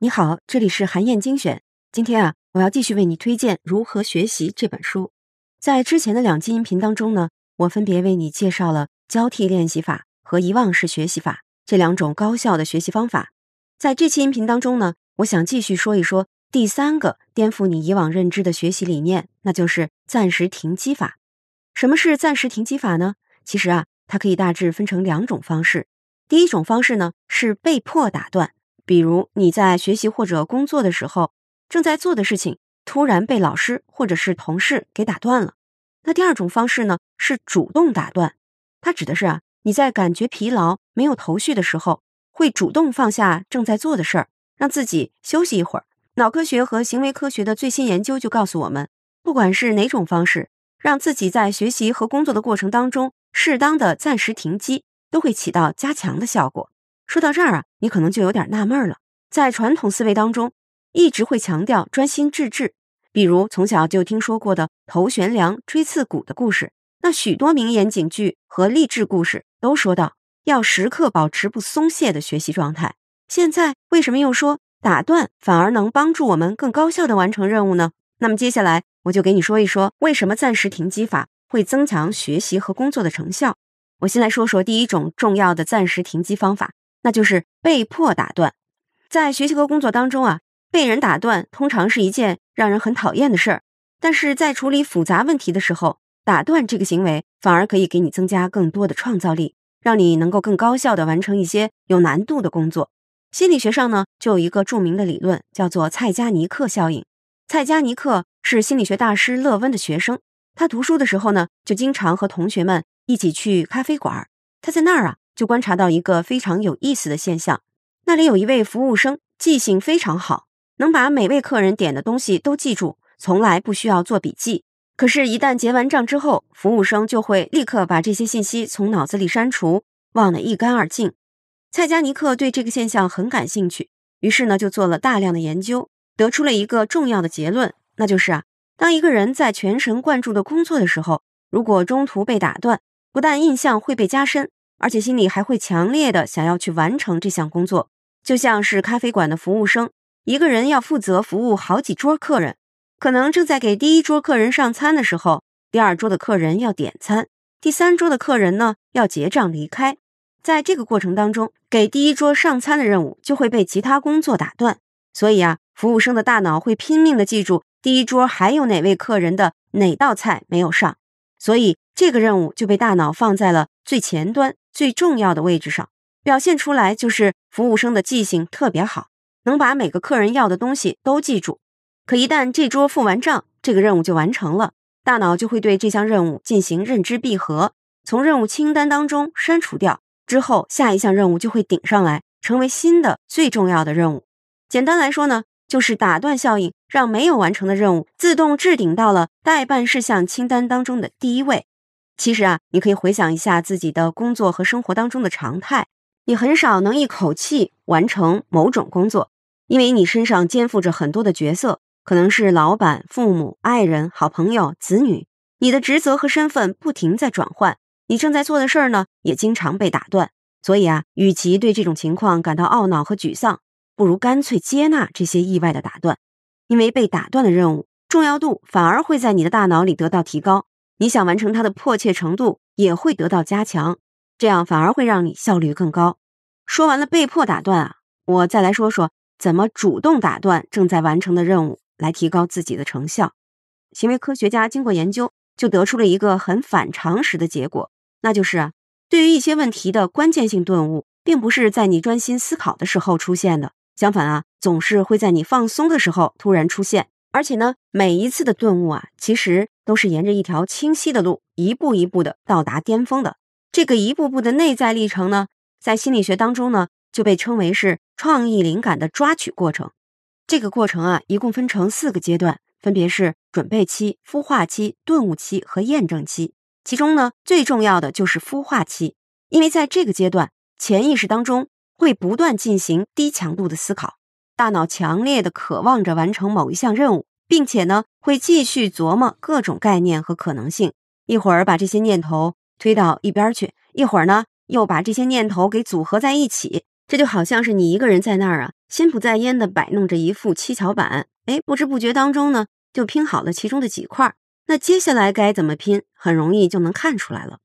你好，这里是韩燕精选。今天啊，我要继续为你推荐《如何学习》这本书。在之前的两期音频当中呢，我分别为你介绍了交替练习法和遗忘式学习法这两种高效的学习方法。在这期音频当中呢，我想继续说一说第三个颠覆你以往认知的学习理念，那就是暂时停机法。什么是暂时停机法呢？其实啊，它可以大致分成两种方式。第一种方式呢，是被迫打断。比如你在学习或者工作的时候，正在做的事情突然被老师或者是同事给打断了。那第二种方式呢，是主动打断，它指的是啊，你在感觉疲劳、没有头绪的时候，会主动放下正在做的事儿，让自己休息一会儿。脑科学和行为科学的最新研究就告诉我们，不管是哪种方式，让自己在学习和工作的过程当中适当的暂时停机，都会起到加强的效果。说到这儿啊，你可能就有点纳闷了。在传统思维当中，一直会强调专心致志，比如从小就听说过的“头悬梁，锥刺股”的故事。那许多名言警句和励志故事都说到要时刻保持不松懈的学习状态。现在为什么又说打断反而能帮助我们更高效的完成任务呢？那么接下来我就给你说一说为什么暂时停机法会增强学习和工作的成效。我先来说说第一种重要的暂时停机方法。那就是被迫打断，在学习和工作当中啊，被人打断通常是一件让人很讨厌的事儿。但是在处理复杂问题的时候，打断这个行为反而可以给你增加更多的创造力，让你能够更高效的完成一些有难度的工作。心理学上呢，就有一个著名的理论，叫做蔡加尼克效应。蔡加尼克是心理学大师勒温的学生，他读书的时候呢，就经常和同学们一起去咖啡馆。他在那儿啊。就观察到一个非常有意思的现象，那里有一位服务生，记性非常好，能把每位客人点的东西都记住，从来不需要做笔记。可是，一旦结完账之后，服务生就会立刻把这些信息从脑子里删除，忘得一干二净。蔡加尼克对这个现象很感兴趣，于是呢，就做了大量的研究，得出了一个重要的结论，那就是啊，当一个人在全神贯注的工作的时候，如果中途被打断，不但印象会被加深。而且心里还会强烈的想要去完成这项工作，就像是咖啡馆的服务生，一个人要负责服务好几桌客人，可能正在给第一桌客人上餐的时候，第二桌的客人要点餐，第三桌的客人呢要结账离开。在这个过程当中，给第一桌上餐的任务就会被其他工作打断，所以啊，服务生的大脑会拼命的记住第一桌还有哪位客人的哪道菜没有上，所以这个任务就被大脑放在了最前端。最重要的位置上表现出来，就是服务生的记性特别好，能把每个客人要的东西都记住。可一旦这桌付完账，这个任务就完成了，大脑就会对这项任务进行认知闭合，从任务清单当中删除掉。之后，下一项任务就会顶上来，成为新的最重要的任务。简单来说呢，就是打断效应，让没有完成的任务自动置顶到了待办事项清单当中的第一位。其实啊，你可以回想一下自己的工作和生活当中的常态，你很少能一口气完成某种工作，因为你身上肩负着很多的角色，可能是老板、父母、爱人、好朋友、子女，你的职责和身份不停在转换，你正在做的事儿呢，也经常被打断。所以啊，与其对这种情况感到懊恼和沮丧，不如干脆接纳这些意外的打断，因为被打断的任务重要度反而会在你的大脑里得到提高。你想完成它的迫切程度也会得到加强，这样反而会让你效率更高。说完了被迫打断啊，我再来说说怎么主动打断正在完成的任务，来提高自己的成效。行为科学家经过研究，就得出了一个很反常识的结果，那就是啊，对于一些问题的关键性顿悟，并不是在你专心思考的时候出现的，相反啊，总是会在你放松的时候突然出现。而且呢，每一次的顿悟啊，其实都是沿着一条清晰的路，一步一步的到达巅峰的。这个一步步的内在历程呢，在心理学当中呢，就被称为是创意灵感的抓取过程。这个过程啊，一共分成四个阶段，分别是准备期、孵化期、顿悟期和验证期。其中呢，最重要的就是孵化期，因为在这个阶段，潜意识当中会不断进行低强度的思考。大脑强烈的渴望着完成某一项任务，并且呢，会继续琢磨各种概念和可能性。一会儿把这些念头推到一边去，一会儿呢，又把这些念头给组合在一起，这就好像是你一个人在那儿啊，心不在焉的摆弄着一副七巧板，哎，不知不觉当中呢，就拼好了其中的几块。那接下来该怎么拼，很容易就能看出来了。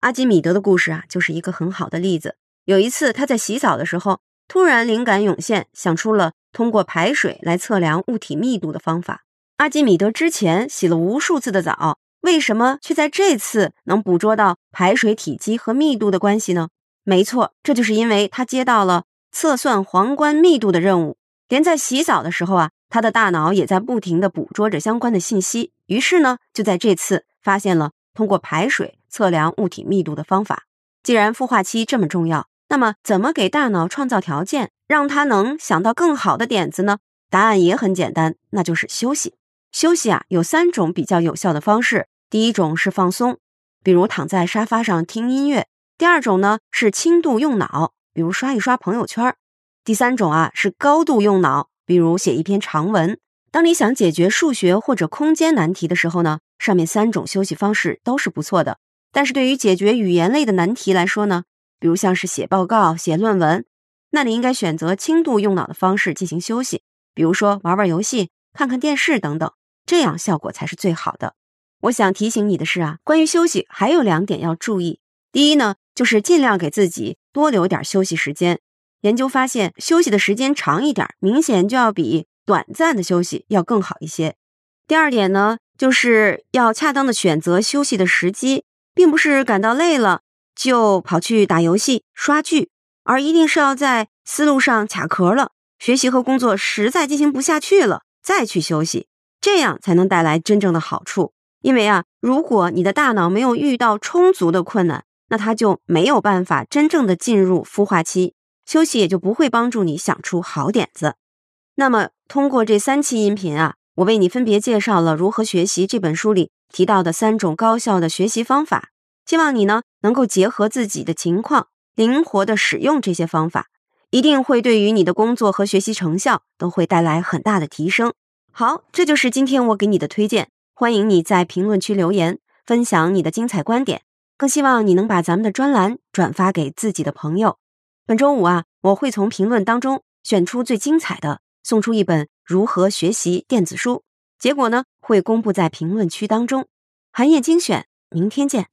阿基米德的故事啊，就是一个很好的例子。有一次他在洗澡的时候，突然灵感涌现，想出了通过排水来测量物体密度的方法。阿基米德之前洗了无数次的澡，为什么却在这次能捕捉到排水体积和密度的关系呢？没错，这就是因为他接到了测算皇冠密度的任务。连在洗澡的时候啊，他的大脑也在不停地捕捉着相关的信息。于是呢，就在这次发现了通过排水测量物体密度的方法。既然孵化期这么重要，那么怎么给大脑创造条件，让他能想到更好的点子呢？答案也很简单，那就是休息。休息啊，有三种比较有效的方式。第一种是放松，比如躺在沙发上听音乐。第二种呢是轻度用脑，比如刷一刷朋友圈；第三种啊是高度用脑，比如写一篇长文。当你想解决数学或者空间难题的时候呢，上面三种休息方式都是不错的。但是对于解决语言类的难题来说呢，比如像是写报告、写论文，那你应该选择轻度用脑的方式进行休息，比如说玩玩游戏、看看电视等等，这样效果才是最好的。我想提醒你的是啊，关于休息还有两点要注意。第一呢。就是尽量给自己多留点休息时间。研究发现，休息的时间长一点，明显就要比短暂的休息要更好一些。第二点呢，就是要恰当的选择休息的时机，并不是感到累了就跑去打游戏、刷剧，而一定是要在思路上卡壳了，学习和工作实在进行不下去了再去休息，这样才能带来真正的好处。因为啊，如果你的大脑没有遇到充足的困难，那它就没有办法真正的进入孵化期，休息也就不会帮助你想出好点子。那么，通过这三期音频啊，我为你分别介绍了如何学习这本书里提到的三种高效的学习方法。希望你呢能够结合自己的情况，灵活的使用这些方法，一定会对于你的工作和学习成效都会带来很大的提升。好，这就是今天我给你的推荐。欢迎你在评论区留言，分享你的精彩观点。更希望你能把咱们的专栏转发给自己的朋友。本周五啊，我会从评论当中选出最精彩的，送出一本如何学习电子书。结果呢，会公布在评论区当中。寒夜精选，明天见。